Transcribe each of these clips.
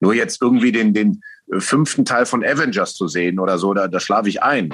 Nur jetzt irgendwie den, den äh, fünften Teil von Avengers zu sehen oder so, da, da schlafe ich ein.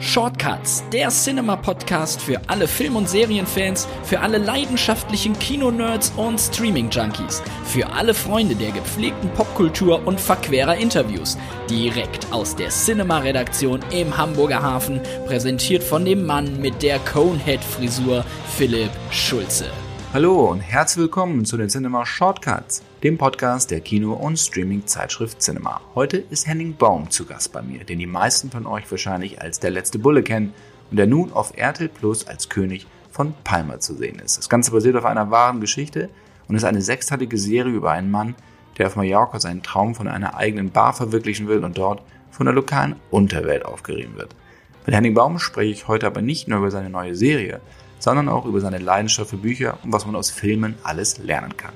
Shortcuts, der Cinema-Podcast für alle Film- und Serienfans, für alle leidenschaftlichen Kinonerds und Streaming-Junkies, für alle Freunde der gepflegten Popkultur und verquerer Interviews. Direkt aus der Cinema-Redaktion im Hamburger Hafen, präsentiert von dem Mann mit der Conehead-Frisur, Philipp Schulze. Hallo und herzlich willkommen zu den Cinema Shortcuts, dem Podcast der Kino- und Streaming-Zeitschrift Cinema. Heute ist Henning Baum zu Gast bei mir, den die meisten von euch wahrscheinlich als der letzte Bulle kennen und der nun auf RTL Plus als König von Palma zu sehen ist. Das Ganze basiert auf einer wahren Geschichte und ist eine sechsteilige Serie über einen Mann, der auf Mallorca seinen Traum von einer eigenen Bar verwirklichen will und dort von der lokalen Unterwelt aufgerieben wird. Mit Henning Baum spreche ich heute aber nicht nur über seine neue Serie, sondern auch über seine Leidenschaft für Bücher und was man aus Filmen alles lernen kann.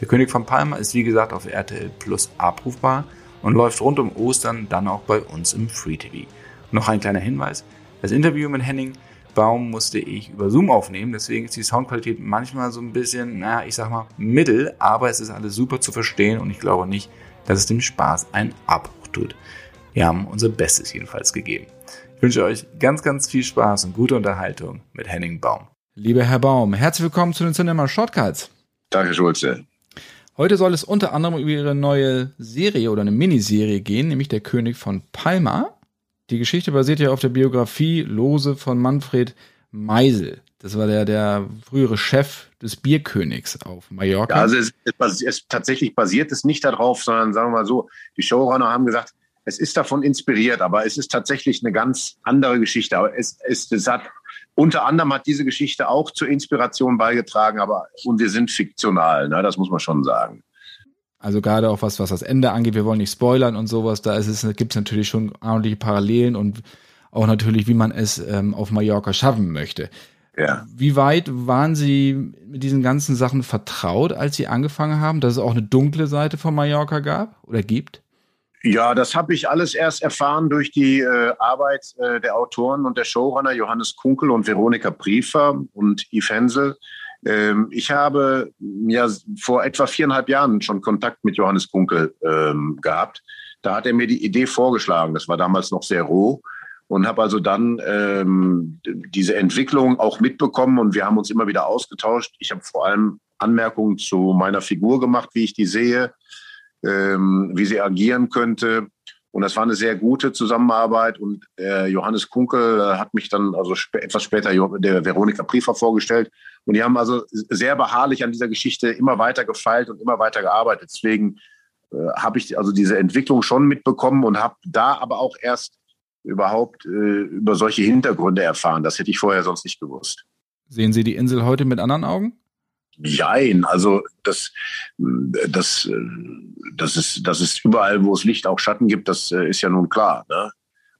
Der König von Palma ist wie gesagt auf RTL Plus abrufbar und läuft rund um Ostern dann auch bei uns im Free TV. noch ein kleiner Hinweis, das Interview mit Henning Baum musste ich über Zoom aufnehmen, deswegen ist die Soundqualität manchmal so ein bisschen, naja, ich sag mal, mittel, aber es ist alles super zu verstehen und ich glaube nicht, dass es dem Spaß einen Abbruch tut. Wir haben unser Bestes jedenfalls gegeben wünsche euch ganz, ganz viel Spaß und gute Unterhaltung mit Henning Baum. Lieber Herr Baum, herzlich willkommen zu den Cinema Shortcuts. Danke, Schulze. Heute soll es unter anderem über Ihre neue Serie oder eine Miniserie gehen, nämlich Der König von Palma. Die Geschichte basiert ja auf der Biografie Lose von Manfred Meisel. Das war der, der frühere Chef des Bierkönigs auf Mallorca. Ja, also es, es, es, tatsächlich basiert es nicht darauf, sondern sagen wir mal so, die Showrunner haben gesagt, es ist davon inspiriert, aber es ist tatsächlich eine ganz andere Geschichte. Aber es, es, es hat unter anderem hat diese Geschichte auch zur Inspiration beigetragen, aber und wir sind fiktional, ne? das muss man schon sagen. Also gerade auch was, was das Ende angeht, wir wollen nicht spoilern und sowas, da ist es, gibt es natürlich schon ordentliche Parallelen und auch natürlich, wie man es ähm, auf Mallorca schaffen möchte. Ja. Wie weit waren Sie mit diesen ganzen Sachen vertraut, als Sie angefangen haben, dass es auch eine dunkle Seite von Mallorca gab oder gibt? Ja, das habe ich alles erst erfahren durch die äh, Arbeit äh, der Autoren und der Showrunner Johannes Kunkel und Veronika Briefer und Yves Hensel. Ähm, ich habe ja vor etwa viereinhalb Jahren schon Kontakt mit Johannes Kunkel ähm, gehabt. Da hat er mir die Idee vorgeschlagen. Das war damals noch sehr roh und habe also dann ähm, diese Entwicklung auch mitbekommen und wir haben uns immer wieder ausgetauscht. Ich habe vor allem Anmerkungen zu meiner Figur gemacht, wie ich die sehe ähm, wie sie agieren könnte. Und das war eine sehr gute Zusammenarbeit. Und äh, Johannes Kunkel äh, hat mich dann also sp etwas später der Veronika Priefer vorgestellt. Und die haben also sehr beharrlich an dieser Geschichte immer weiter gefeilt und immer weiter gearbeitet. Deswegen äh, habe ich also diese Entwicklung schon mitbekommen und habe da aber auch erst überhaupt äh, über solche Hintergründe erfahren. Das hätte ich vorher sonst nicht gewusst. Sehen Sie die Insel heute mit anderen Augen? Jein, also das, das, das ist, das ist überall, wo es Licht auch Schatten gibt, das äh, ist ja nun klar. Ne?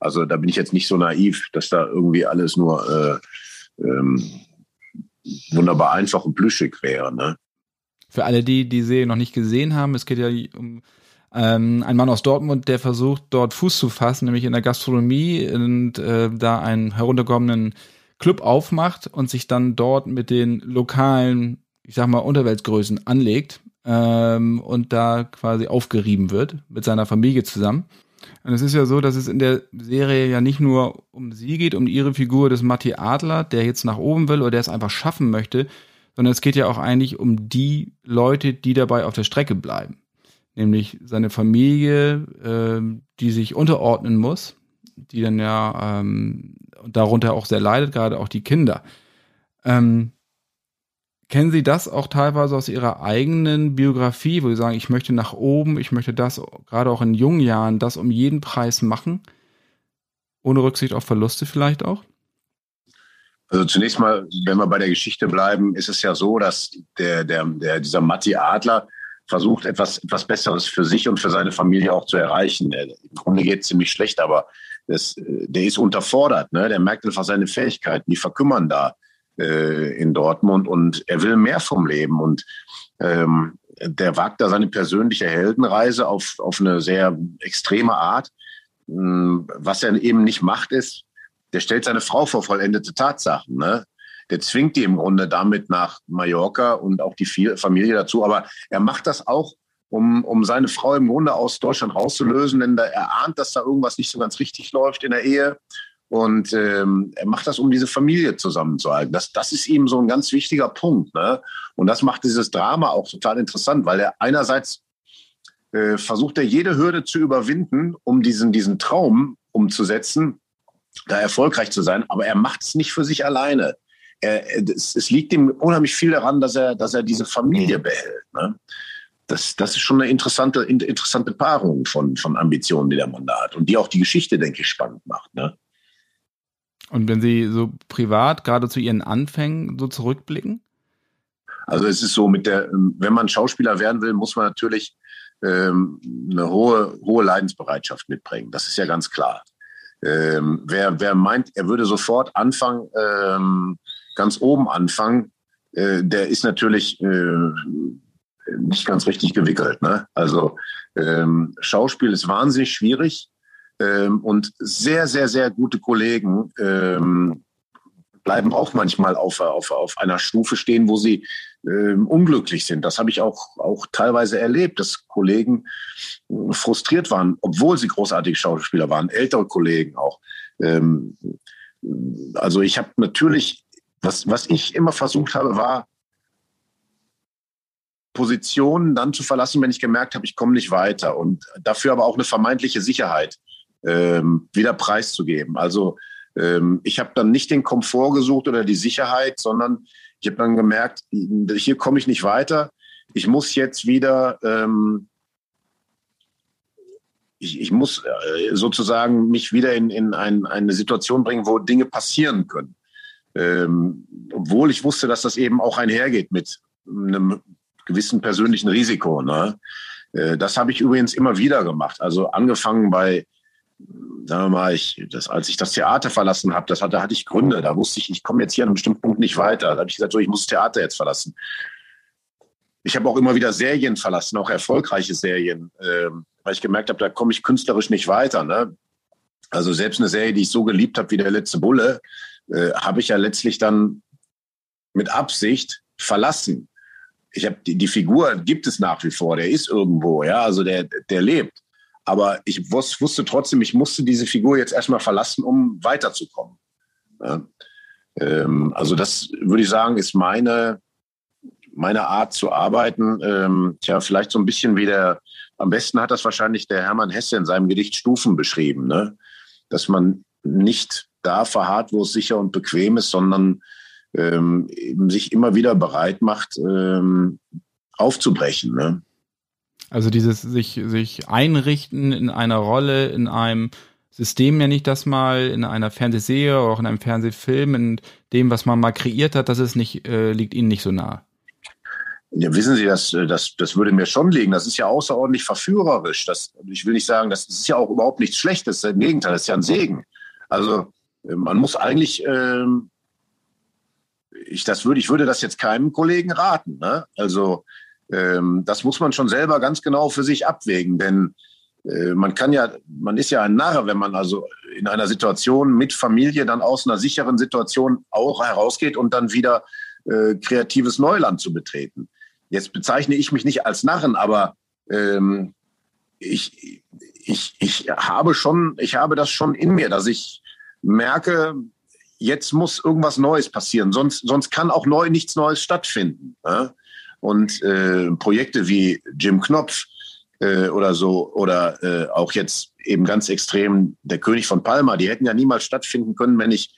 Also da bin ich jetzt nicht so naiv, dass da irgendwie alles nur äh, ähm, wunderbar einfach und plüschig wäre. Ne? Für alle, die die Serie noch nicht gesehen haben, es geht ja um ähm, ein Mann aus Dortmund, der versucht, dort Fuß zu fassen, nämlich in der Gastronomie und äh, da einen herunterkommenden Club aufmacht und sich dann dort mit den lokalen ich sag mal, Unterweltgrößen anlegt ähm, und da quasi aufgerieben wird mit seiner Familie zusammen. Und es ist ja so, dass es in der Serie ja nicht nur um sie geht, um ihre Figur des Matti Adler, der jetzt nach oben will oder der es einfach schaffen möchte, sondern es geht ja auch eigentlich um die Leute, die dabei auf der Strecke bleiben. Nämlich seine Familie, äh, die sich unterordnen muss, die dann ja ähm, darunter auch sehr leidet, gerade auch die Kinder. Ähm, Kennen Sie das auch teilweise aus Ihrer eigenen Biografie, wo Sie sagen, ich möchte nach oben, ich möchte das gerade auch in jungen Jahren, das um jeden Preis machen? Ohne Rücksicht auf Verluste vielleicht auch? Also zunächst mal, wenn wir bei der Geschichte bleiben, ist es ja so, dass der, der, der, dieser Matti Adler versucht, etwas, etwas Besseres für sich und für seine Familie auch zu erreichen. Im Grunde geht es ziemlich schlecht, aber das, der ist unterfordert. Ne? Der merkt einfach seine Fähigkeiten, die verkümmern da äh, in Dortmund und er will mehr vom Leben und ähm, der wagt da seine persönliche Heldenreise auf, auf eine sehr extreme Art. Ähm, was er eben nicht macht, ist, der stellt seine Frau vor vollendete Tatsachen. Ne? der zwingt die im Grunde damit nach Mallorca und auch die Familie dazu. Aber er macht das auch, um, um seine Frau im Grunde aus Deutschland rauszulösen, denn er ahnt, dass da irgendwas nicht so ganz richtig läuft in der Ehe. Und ähm, er macht das, um diese Familie zusammenzuhalten. Das, das ist ihm so ein ganz wichtiger Punkt. Ne? Und das macht dieses Drama auch total interessant, weil er einerseits äh, versucht er jede Hürde zu überwinden, um diesen, diesen Traum umzusetzen, da erfolgreich zu sein. Aber er macht es nicht für sich alleine. Er, es, es, liegt ihm unheimlich viel daran, dass er, dass er diese Familie behält. Ne? Das, das ist schon eine interessante, interessante Paarung von, von Ambitionen, die der Mann da hat und die auch die Geschichte, denke ich, spannend macht. Ne? Und wenn Sie so privat gerade zu Ihren Anfängen so zurückblicken? Also es ist so mit der, wenn man Schauspieler werden will, muss man natürlich ähm, eine hohe, hohe Leidensbereitschaft mitbringen. Das ist ja ganz klar. Ähm, wer, wer meint, er würde sofort anfangen, ähm, ganz oben anfangen, äh, der ist natürlich äh, nicht ganz richtig gewickelt. Ne? Also ähm, Schauspiel ist wahnsinnig schwierig ähm, und sehr, sehr, sehr gute Kollegen ähm, bleiben auch manchmal auf, auf, auf einer Stufe stehen, wo sie ähm, unglücklich sind. Das habe ich auch, auch teilweise erlebt, dass Kollegen äh, frustriert waren, obwohl sie großartige Schauspieler waren, ältere Kollegen auch. Ähm, also ich habe natürlich, was, was ich immer versucht habe, war, Positionen dann zu verlassen, wenn ich gemerkt habe, ich komme nicht weiter und dafür aber auch eine vermeintliche Sicherheit ähm, wieder preiszugeben. Also ähm, ich habe dann nicht den Komfort gesucht oder die Sicherheit, sondern ich habe dann gemerkt, hier komme ich nicht weiter. Ich muss jetzt wieder, ähm, ich, ich, muss äh, sozusagen mich wieder in, in ein, eine Situation bringen, wo Dinge passieren können. Ähm, obwohl ich wusste, dass das eben auch einhergeht mit einem gewissen persönlichen Risiko. Ne? Äh, das habe ich übrigens immer wieder gemacht. Also angefangen bei sagen wir mal, ich, das, als ich das Theater verlassen habe, das hatte, hatte ich Gründe. Da wusste ich, ich komme jetzt hier an einem bestimmten Punkt nicht weiter. Da habe ich gesagt, so, ich muss das Theater jetzt verlassen. Ich habe auch immer wieder Serien verlassen, auch erfolgreiche Serien, äh, weil ich gemerkt habe, da komme ich künstlerisch nicht weiter. Ne? Also selbst eine Serie, die ich so geliebt habe wie der letzte Bulle, äh, habe ich ja letztlich dann mit Absicht verlassen. Ich habe die, die Figur gibt es nach wie vor, der ist irgendwo, ja, also der, der lebt. Aber ich wusste trotzdem, ich musste diese Figur jetzt erstmal verlassen, um weiterzukommen. Ja. Ähm, also das würde ich sagen, ist meine, meine Art zu arbeiten. Ähm, tja, vielleicht so ein bisschen wie der, am besten hat das wahrscheinlich der Hermann Hesse in seinem Gedicht Stufen beschrieben, ne? dass man nicht da verharrt, wo es sicher und bequem ist, sondern ähm, sich immer wieder bereit macht, ähm, aufzubrechen. Ne? Also dieses sich, sich einrichten in einer Rolle, in einem System nenne ich das mal, in einer Fernsehserie oder auch in einem Fernsehfilm, in dem, was man mal kreiert hat, das ist nicht, äh, liegt Ihnen nicht so nah. Ja, wissen Sie, das, das, das würde mir schon liegen. Das ist ja außerordentlich verführerisch. Das, ich will nicht sagen, das ist ja auch überhaupt nichts Schlechtes. Im Gegenteil, das ist ja ein Segen. Also man muss eigentlich, ähm, ich, das würde, ich würde das jetzt keinem Kollegen raten. Ne? Also ähm, das muss man schon selber ganz genau für sich abwägen, denn äh, man kann ja, man ist ja ein Narr, wenn man also in einer Situation mit Familie dann aus einer sicheren Situation auch herausgeht und dann wieder äh, kreatives Neuland zu betreten. Jetzt bezeichne ich mich nicht als Narren, aber ähm, ich, ich, ich habe schon, ich habe das schon in mir, dass ich merke, jetzt muss irgendwas Neues passieren, sonst, sonst kann auch neu nichts Neues stattfinden. Ja? Und äh, Projekte wie Jim Knopf äh, oder so oder äh, auch jetzt eben ganz extrem der König von Palma, die hätten ja niemals stattfinden können, wenn ich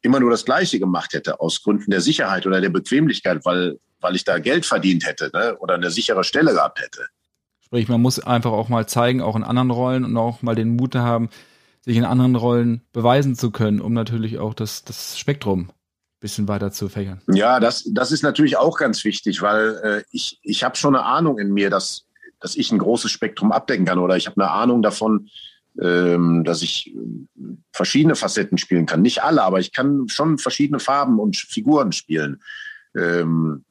immer nur das Gleiche gemacht hätte, aus Gründen der Sicherheit oder der Bequemlichkeit, weil, weil ich da Geld verdient hätte ne? oder eine sichere Stelle gehabt hätte. Sprich, man muss einfach auch mal zeigen, auch in anderen Rollen und auch mal den Mut haben, sich in anderen Rollen beweisen zu können, um natürlich auch das, das Spektrum bisschen weiter zu fächern. Ja, das, das ist natürlich auch ganz wichtig, weil äh, ich, ich habe schon eine Ahnung in mir, dass, dass ich ein großes Spektrum abdecken kann oder ich habe eine Ahnung davon, ähm, dass ich äh, verschiedene Facetten spielen kann. Nicht alle, aber ich kann schon verschiedene Farben und Figuren spielen. Ähm,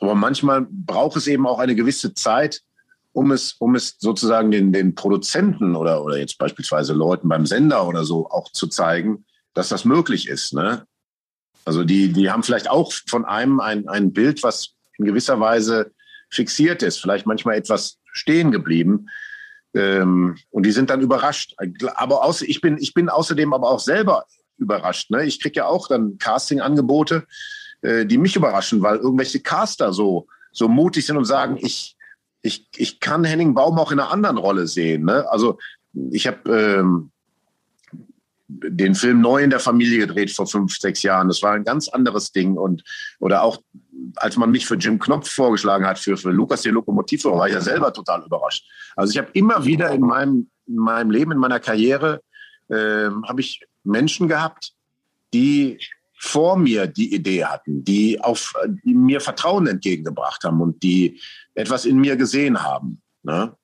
aber manchmal braucht es eben auch eine gewisse Zeit, um es, um es sozusagen den, den Produzenten oder, oder jetzt beispielsweise Leuten beim Sender oder so auch zu zeigen, dass das möglich ist. Ne? Also die, die haben vielleicht auch von einem ein, ein Bild, was in gewisser Weise fixiert ist, vielleicht manchmal etwas stehen geblieben. Ähm, und die sind dann überrascht. Aber außer, ich, bin, ich bin außerdem aber auch selber überrascht. Ne? Ich kriege ja auch dann Casting-Angebote, äh, die mich überraschen, weil irgendwelche Caster so, so mutig sind und sagen, ich, ich, ich kann Henning Baum auch in einer anderen Rolle sehen. Ne? Also ich habe ähm, den Film neu in der Familie gedreht vor fünf, sechs Jahren. Das war ein ganz anderes Ding. Und oder auch, als man mich für Jim Knopf vorgeschlagen hat, für, für Lukas den Lokomotivführer, war ich ja selber total überrascht. Also ich habe immer wieder in meinem, in meinem Leben, in meiner Karriere, äh, habe ich Menschen gehabt, die vor mir die Idee hatten, die auf die mir Vertrauen entgegengebracht haben und die etwas in mir gesehen haben. Ne?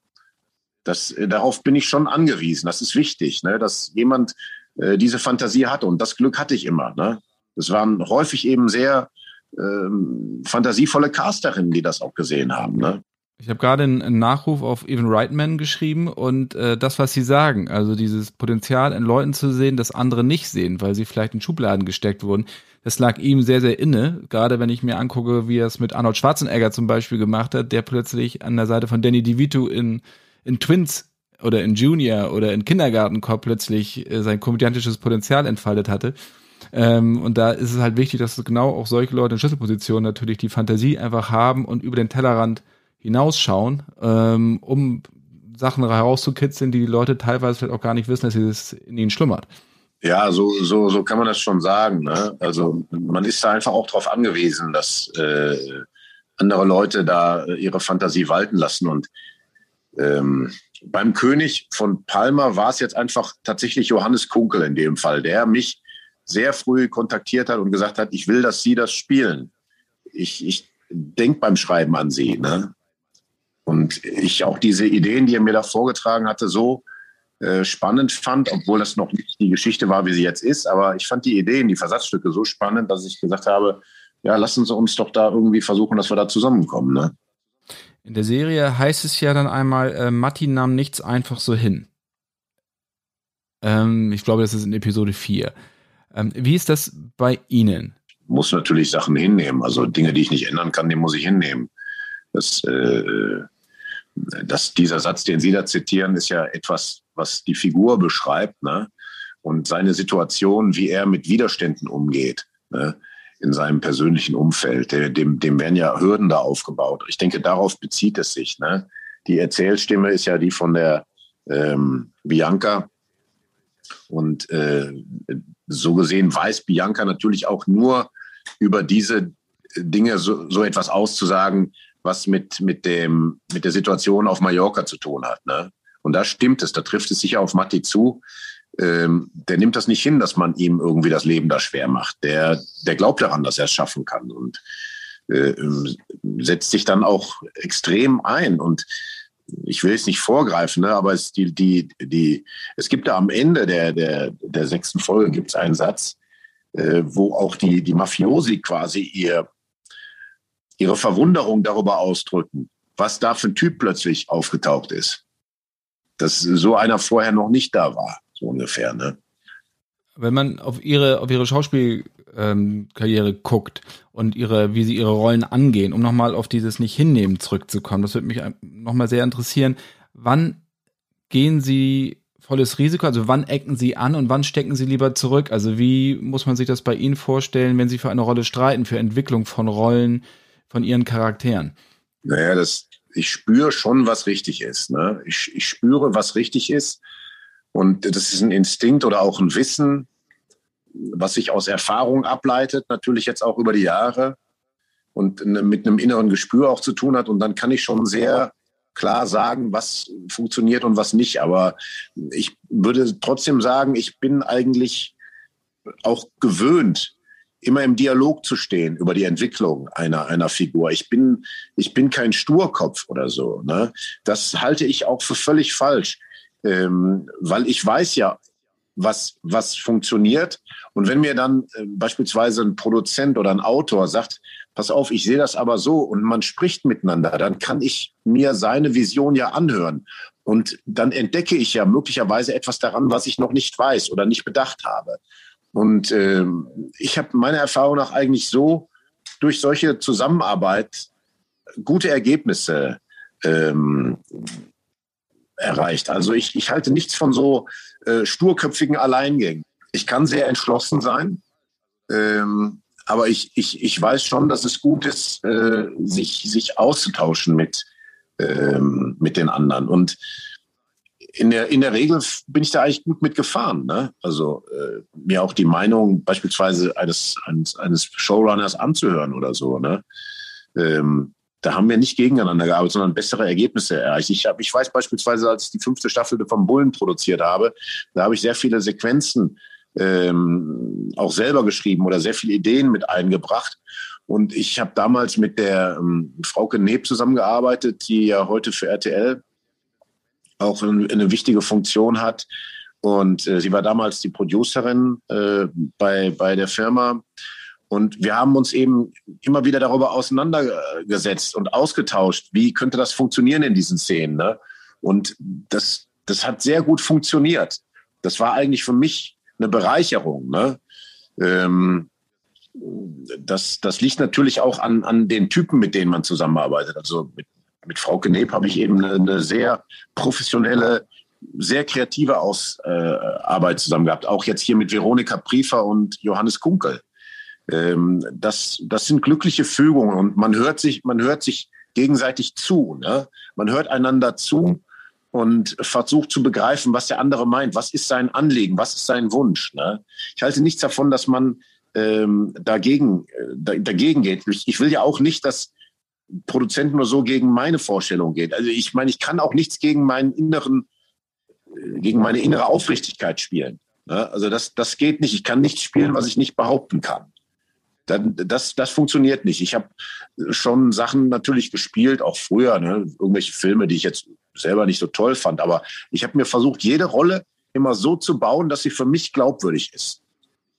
Das, darauf bin ich schon angewiesen. Das ist wichtig, ne? dass jemand äh, diese Fantasie hatte. Und das Glück hatte ich immer. Ne? Das waren häufig eben sehr ähm, fantasievolle Casterinnen, die das auch gesehen haben. Ne? Ich habe gerade einen Nachruf auf Evan Reitman geschrieben und äh, das, was Sie sagen, also dieses Potenzial in Leuten zu sehen, das andere nicht sehen, weil sie vielleicht in Schubladen gesteckt wurden, das lag ihm sehr, sehr inne. Gerade wenn ich mir angucke, wie er es mit Arnold Schwarzenegger zum Beispiel gemacht hat, der plötzlich an der Seite von Danny DeVito in, in Twins oder in Junior oder in Kindergartenkopf plötzlich äh, sein komödiantisches Potenzial entfaltet hatte. Ähm, und da ist es halt wichtig, dass genau auch solche Leute in Schlüsselpositionen natürlich die Fantasie einfach haben und über den Tellerrand hinausschauen, ähm, um Sachen herauszukitzeln, die die Leute teilweise vielleicht auch gar nicht wissen, dass es in ihnen schlummert. Ja, so, so, so kann man das schon sagen. Ne? Also man ist da einfach auch darauf angewiesen, dass äh, andere Leute da ihre Fantasie walten lassen. Und ähm, beim König von Palma war es jetzt einfach tatsächlich Johannes Kunkel in dem Fall, der mich sehr früh kontaktiert hat und gesagt hat, ich will, dass Sie das spielen. Ich, ich denke beim Schreiben an Sie. Ne? Und ich auch diese Ideen, die er mir da vorgetragen hatte, so äh, spannend fand, obwohl das noch nicht die Geschichte war, wie sie jetzt ist. Aber ich fand die Ideen, die Versatzstücke so spannend, dass ich gesagt habe, ja, lassen Sie uns doch da irgendwie versuchen, dass wir da zusammenkommen. Ne? In der Serie heißt es ja dann einmal, äh, Matti nahm nichts einfach so hin. Ähm, ich glaube, das ist in Episode 4. Ähm, wie ist das bei Ihnen? Muss natürlich Sachen hinnehmen. Also Dinge, die ich nicht ändern kann, die muss ich hinnehmen. Das äh, das, dieser Satz, den Sie da zitieren, ist ja etwas, was die Figur beschreibt ne? und seine Situation, wie er mit Widerständen umgeht ne? In seinem persönlichen Umfeld. Dem, dem werden ja Hürden da aufgebaut. Ich denke, darauf bezieht es sich. Ne? Die Erzählstimme ist ja die von der ähm, Bianca. Und äh, so gesehen weiß Bianca natürlich auch nur über diese Dinge so, so etwas auszusagen, was mit, mit, dem, mit der Situation auf Mallorca zu tun hat. Ne? Und da stimmt es, da trifft es sicher auf Matti zu. Ähm, der nimmt das nicht hin, dass man ihm irgendwie das Leben da schwer macht. Der, der glaubt daran, dass er es schaffen kann und äh, setzt sich dann auch extrem ein. Und ich will es nicht vorgreifen, ne, aber es, die, die, die, es gibt da am Ende der, der, der sechsten Folge gibt es einen Satz, äh, wo auch die, die Mafiosi quasi ihr, ihre Verwunderung darüber ausdrücken, was da für ein Typ plötzlich aufgetaucht ist. Dass so einer vorher noch nicht da war, so ungefähr. Ne? Wenn man auf ihre, auf ihre Schauspielkarriere ähm, guckt und ihre, wie sie ihre Rollen angehen, um nochmal auf dieses Nicht-Hinnehmen zurückzukommen, das würde mich nochmal sehr interessieren. Wann gehen Sie volles Risiko? Also wann ecken Sie an und wann stecken Sie lieber zurück? Also wie muss man sich das bei Ihnen vorstellen, wenn Sie für eine Rolle streiten, für Entwicklung von Rollen? von ihren Charakteren? Naja, das, ich spüre schon, was richtig ist. Ne? Ich, ich spüre, was richtig ist. Und das ist ein Instinkt oder auch ein Wissen, was sich aus Erfahrung ableitet, natürlich jetzt auch über die Jahre und mit einem inneren Gespür auch zu tun hat. Und dann kann ich schon sehr klar sagen, was funktioniert und was nicht. Aber ich würde trotzdem sagen, ich bin eigentlich auch gewöhnt, immer im Dialog zu stehen über die Entwicklung einer, einer Figur. Ich bin, ich bin kein Sturkopf oder so. Ne? Das halte ich auch für völlig falsch, ähm, weil ich weiß ja, was, was funktioniert. Und wenn mir dann äh, beispielsweise ein Produzent oder ein Autor sagt, pass auf, ich sehe das aber so und man spricht miteinander, dann kann ich mir seine Vision ja anhören. Und dann entdecke ich ja möglicherweise etwas daran, was ich noch nicht weiß oder nicht bedacht habe. Und ähm, ich habe meiner Erfahrung nach eigentlich so durch solche Zusammenarbeit gute Ergebnisse ähm, erreicht. Also ich, ich halte nichts von so äh, sturköpfigen Alleingängen. Ich kann sehr entschlossen sein, ähm, aber ich, ich, ich weiß schon, dass es gut ist, äh, sich, sich auszutauschen mit, ähm, mit den anderen. Und in der, in der Regel bin ich da eigentlich gut mitgefahren. Ne? Also äh, mir auch die Meinung beispielsweise eines, eines, eines Showrunners anzuhören oder so. Ne? Ähm, da haben wir nicht gegeneinander gearbeitet, sondern bessere Ergebnisse erreicht. Ich, hab, ich weiß beispielsweise, als ich die fünfte Staffel von Bullen produziert habe, da habe ich sehr viele Sequenzen ähm, auch selber geschrieben oder sehr viele Ideen mit eingebracht. Und ich habe damals mit der ähm, Frauke Neb zusammengearbeitet, die ja heute für RTL auch eine, eine wichtige Funktion hat. Und äh, sie war damals die Producerin äh, bei, bei der Firma. Und wir haben uns eben immer wieder darüber auseinandergesetzt und ausgetauscht, wie könnte das funktionieren in diesen Szenen. Ne? Und das, das hat sehr gut funktioniert. Das war eigentlich für mich eine Bereicherung. Ne? Ähm, das, das liegt natürlich auch an, an den Typen, mit denen man zusammenarbeitet. Also mit, mit Frau Kneb habe ich eben eine, eine, sehr professionelle, sehr kreative Aus, äh, Arbeit zusammen gehabt. Auch jetzt hier mit Veronika Priefer und Johannes Kunkel. Ähm, das, das sind glückliche Fügungen und man hört sich, man hört sich gegenseitig zu. Ne? Man hört einander zu und versucht zu begreifen, was der andere meint. Was ist sein Anliegen? Was ist sein Wunsch? Ne? Ich halte nichts davon, dass man ähm, dagegen, äh, dagegen geht. Ich, ich will ja auch nicht, dass Produzenten nur so gegen meine Vorstellung geht. Also ich meine, ich kann auch nichts gegen meinen inneren, äh, gegen meine innere Aufrichtigkeit spielen. Ne? Also das, das geht nicht. Ich kann nichts spielen, was ich nicht behaupten kann. Dann, das, das funktioniert nicht. Ich habe schon Sachen natürlich gespielt, auch früher, ne? irgendwelche Filme, die ich jetzt selber nicht so toll fand. Aber ich habe mir versucht, jede Rolle immer so zu bauen, dass sie für mich glaubwürdig ist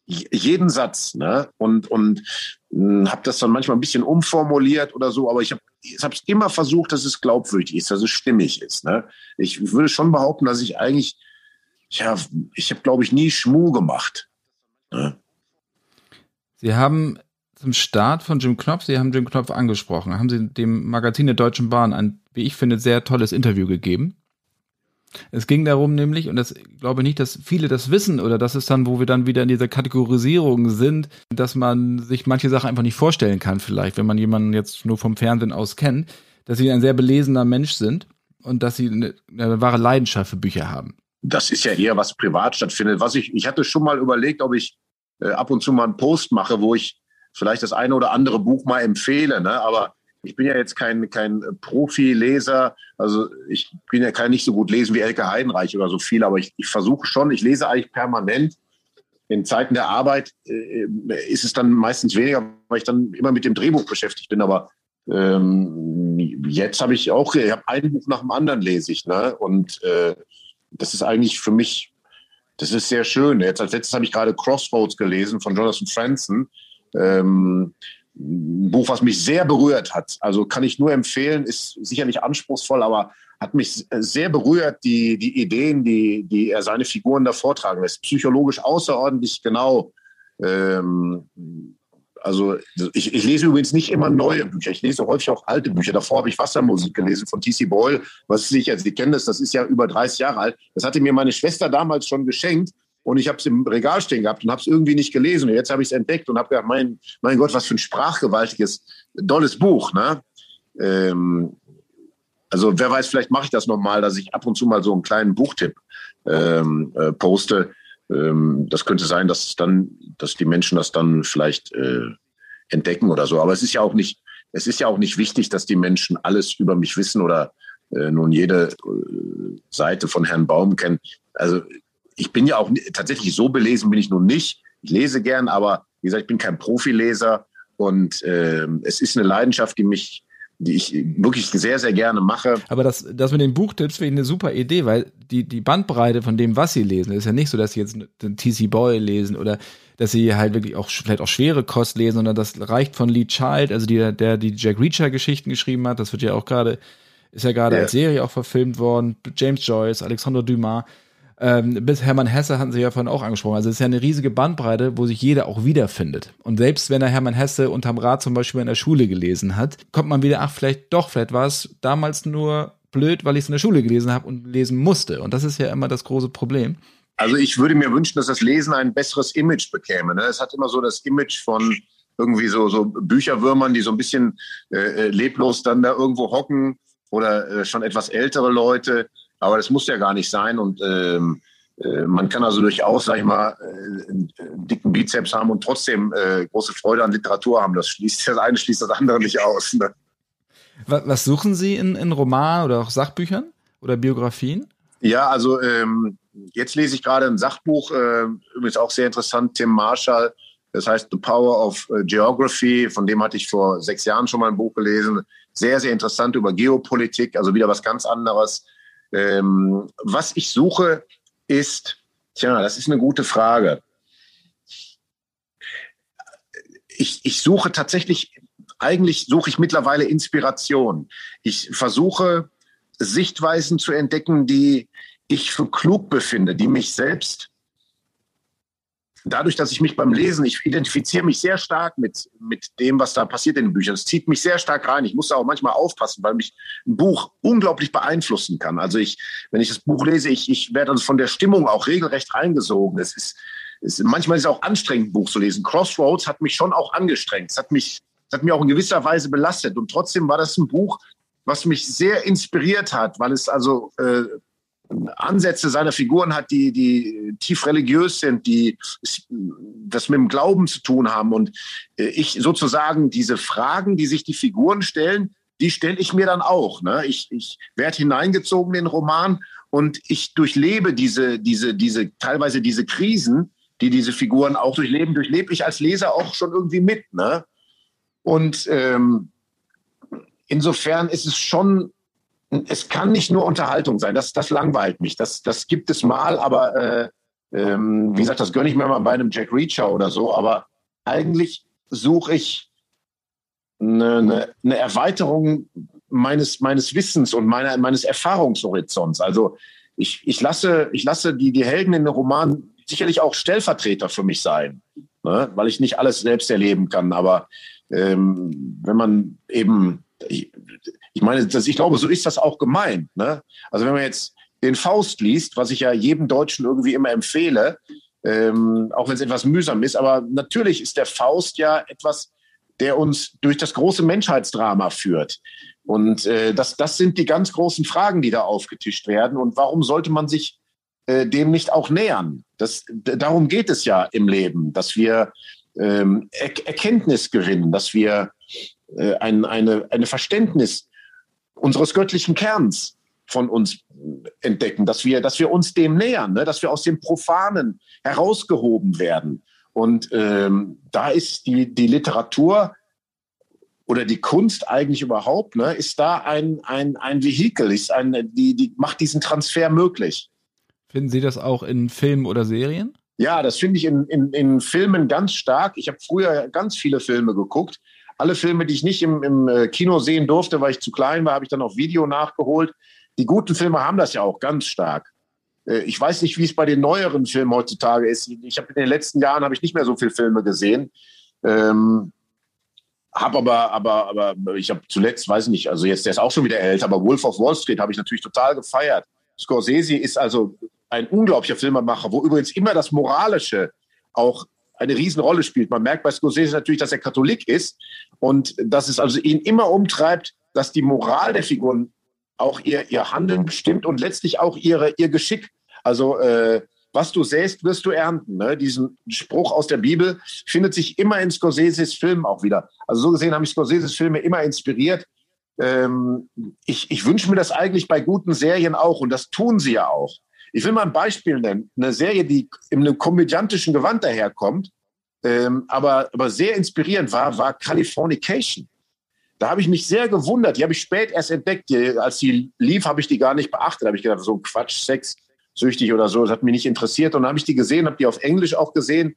jeden Satz ne? und und hm, habe das dann manchmal ein bisschen umformuliert oder so, aber ich habe habe immer versucht, dass es glaubwürdig ist, dass es stimmig ist. Ne? Ich würde schon behaupten, dass ich eigentlich ja ich habe glaube ich nie Schmu gemacht. Ne? Sie haben zum Start von Jim Knopf, Sie haben Jim Knopf angesprochen, haben Sie dem Magazin der Deutschen Bahn ein, wie ich finde, sehr tolles Interview gegeben. Es ging darum nämlich, und das ich glaube nicht, dass viele das wissen, oder das ist dann, wo wir dann wieder in dieser Kategorisierung sind, dass man sich manche Sachen einfach nicht vorstellen kann, vielleicht, wenn man jemanden jetzt nur vom Fernsehen aus kennt, dass sie ein sehr belesener Mensch sind und dass sie eine, eine wahre Leidenschaft für Bücher haben. Das ist ja eher was privat stattfindet. Was ich, ich hatte schon mal überlegt, ob ich äh, ab und zu mal einen Post mache, wo ich vielleicht das eine oder andere Buch mal empfehle, ne? aber ich bin ja jetzt kein, kein Profi-Leser, also ich bin ja kann nicht so gut lesen wie Elke Heidenreich oder so viel, aber ich, ich versuche schon, ich lese eigentlich permanent. In Zeiten der Arbeit äh, ist es dann meistens weniger, weil ich dann immer mit dem Drehbuch beschäftigt bin, aber ähm, jetzt habe ich auch, ich habe ein Buch nach dem anderen lese ich, ne? Und äh, das ist eigentlich für mich, das ist sehr schön. Jetzt als letztes habe ich gerade Crossroads gelesen von Jonathan Franzen. Ähm, ein Buch, was mich sehr berührt hat. Also kann ich nur empfehlen, ist sicherlich anspruchsvoll, aber hat mich sehr berührt, die, die Ideen, die, die er seine Figuren da vortragen lässt. Psychologisch außerordentlich genau. Ähm, also ich, ich, lese übrigens nicht immer neue Bücher, ich lese häufig auch alte Bücher. Davor habe ich Wassermusik gelesen von T.C. Boyle, was sicher, Sie kennen das, das ist ja über 30 Jahre alt. Das hatte mir meine Schwester damals schon geschenkt und ich habe es im Regal stehen gehabt und habe es irgendwie nicht gelesen. Und jetzt habe ich es entdeckt und habe gedacht, mein, mein Gott, was für ein sprachgewaltiges, dolles Buch. Ne? Ähm, also wer weiß, vielleicht mache ich das nochmal, dass ich ab und zu mal so einen kleinen Buchtipp ähm, äh, poste. Ähm, das könnte sein, dass dann, dass die Menschen das dann vielleicht äh, entdecken oder so. Aber es ist ja auch nicht, es ist ja auch nicht wichtig, dass die Menschen alles über mich wissen oder äh, nun jede äh, Seite von Herrn Baum kennen. Also ich bin ja auch tatsächlich so belesen bin ich nun nicht. Ich lese gern, aber wie gesagt, ich bin kein Profileser und äh, es ist eine Leidenschaft, die mich die ich wirklich sehr, sehr gerne mache. Aber das, das mit den Buchtipps finde ich eine super Idee, weil die, die Bandbreite von dem, was sie lesen, ist ja nicht so, dass sie jetzt den TC Boy lesen oder dass sie halt wirklich auch vielleicht auch schwere Kost lesen, sondern das reicht von Lee Child, also die, der die Jack Reacher Geschichten geschrieben hat, das wird ja auch gerade, ist ja gerade ja. als Serie auch verfilmt worden, James Joyce, Alexander Dumas, ähm, bis Hermann Hesse hatten Sie ja vorhin auch angesprochen. Also es ist ja eine riesige Bandbreite, wo sich jeder auch wiederfindet. Und selbst wenn er Hermann Hesse unterm Rad zum Beispiel in der Schule gelesen hat, kommt man wieder, ach, vielleicht doch, vielleicht war es damals nur blöd, weil ich es in der Schule gelesen habe und lesen musste. Und das ist ja immer das große Problem. Also ich würde mir wünschen, dass das Lesen ein besseres Image bekäme. Ne? Es hat immer so das Image von irgendwie so, so Bücherwürmern, die so ein bisschen äh, äh leblos dann da irgendwo hocken oder äh, schon etwas ältere Leute. Aber das muss ja gar nicht sein. Und ähm, äh, man kann also durchaus, sag ich mal, äh, einen dicken Bizeps haben und trotzdem äh, große Freude an Literatur haben. Das schließt das eine schließt das andere nicht aus. Ne? Was, suchen Sie in, in Romanen oder auch Sachbüchern oder Biografien? Ja, also ähm, jetzt lese ich gerade ein Sachbuch, äh, übrigens auch sehr interessant, Tim Marshall. Das heißt The Power of Geography. Von dem hatte ich vor sechs Jahren schon mal ein Buch gelesen. Sehr, sehr interessant über Geopolitik, also wieder was ganz anderes. Ähm, was ich suche, ist, tja, das ist eine gute Frage. Ich, ich suche tatsächlich, eigentlich suche ich mittlerweile Inspiration. Ich versuche Sichtweisen zu entdecken, die ich für klug befinde, die mich selbst dadurch, dass ich mich beim Lesen, ich identifiziere mich sehr stark mit, mit dem, was da passiert in den Büchern. Es zieht mich sehr stark rein. Ich muss da auch manchmal aufpassen, weil mich ein Buch unglaublich beeinflussen kann. Also ich, wenn ich das Buch lese, ich, ich werde also von der Stimmung auch regelrecht reingesogen. Es ist, es, manchmal ist es auch anstrengend, ein Buch zu lesen. Crossroads hat mich schon auch angestrengt. Es hat mich, es hat mich auch in gewisser Weise belastet. Und trotzdem war das ein Buch, was mich sehr inspiriert hat, weil es also äh, Ansätze seiner Figuren hat, die, die tief religiös sind, die das mit dem Glauben zu tun haben. Und äh, ich sozusagen diese Fragen, die sich die Figuren stellen, die stelle ich mir dann auch. Ne? Ich, ich werde hineingezogen in den Roman und ich durchlebe diese, diese, diese, teilweise diese Krisen, die diese Figuren auch durchleben, durchlebe ich als Leser auch schon irgendwie mit. Ne? Und ähm, insofern ist es schon es kann nicht nur Unterhaltung sein. Das, das langweilt mich. Das, das gibt es mal, aber äh, ähm, wie gesagt, das gönne ich mir mal bei einem Jack Reacher oder so. Aber eigentlich suche ich eine, eine, eine Erweiterung meines, meines Wissens und meiner, meines Erfahrungshorizonts. Also ich, ich lasse, ich lasse die, die Helden in den Roman sicherlich auch Stellvertreter für mich sein, ne? weil ich nicht alles selbst erleben kann. Aber ähm, wenn man eben ich, meine, das, ich glaube, so ist das auch gemeint. Ne? Also wenn man jetzt den Faust liest, was ich ja jedem Deutschen irgendwie immer empfehle, ähm, auch wenn es etwas mühsam ist, aber natürlich ist der Faust ja etwas, der uns durch das große Menschheitsdrama führt. Und äh, das, das sind die ganz großen Fragen, die da aufgetischt werden. Und warum sollte man sich äh, dem nicht auch nähern? Das, darum geht es ja im Leben, dass wir ähm, er Erkenntnis gewinnen, dass wir äh, ein eine, eine Verständnis unseres göttlichen Kerns von uns entdecken, dass wir, dass wir uns dem nähern, ne? dass wir aus dem Profanen herausgehoben werden. Und ähm, da ist die, die Literatur oder die Kunst eigentlich überhaupt, ne, ist da ein, ein, ein Vehikel, ist ein, die, die macht diesen Transfer möglich. Finden Sie das auch in Filmen oder Serien? Ja, das finde ich in, in, in Filmen ganz stark. Ich habe früher ganz viele Filme geguckt alle Filme, die ich nicht im, im äh, Kino sehen durfte, weil ich zu klein war, habe ich dann auf Video nachgeholt. Die guten Filme haben das ja auch ganz stark. Äh, ich weiß nicht, wie es bei den neueren Filmen heutzutage ist. Ich habe in den letzten Jahren habe ich nicht mehr so viele Filme gesehen. Ähm, habe aber, aber, aber ich habe zuletzt, weiß ich nicht, also jetzt der ist auch schon wieder älter, aber Wolf of Wall Street habe ich natürlich total gefeiert. Scorsese ist also ein unglaublicher Filmemacher, wo übrigens immer das Moralische auch eine Riesenrolle spielt. Man merkt bei Scorsese natürlich, dass er Katholik ist und dass es also ihn immer umtreibt, dass die Moral der Figuren auch ihr, ihr Handeln bestimmt und letztlich auch ihre, ihr Geschick. Also äh, was du säst, wirst du ernten. Ne? Diesen Spruch aus der Bibel findet sich immer in Scorseses Filmen auch wieder. Also so gesehen haben mich Scorseses Filme immer inspiriert. Ähm, ich, ich wünsche mir das eigentlich bei guten Serien auch und das tun sie ja auch. Ich will mal ein Beispiel nennen. Eine Serie, die in einem komödiantischen Gewand daherkommt, ähm, aber, aber sehr inspirierend war, war Californication. Da habe ich mich sehr gewundert. Die habe ich spät erst entdeckt. Die, als die lief, habe ich die gar nicht beachtet. Da habe ich gedacht, so Quatsch, Sex, süchtig oder so. Das hat mich nicht interessiert. Und dann habe ich die gesehen, habe die auf Englisch auch gesehen,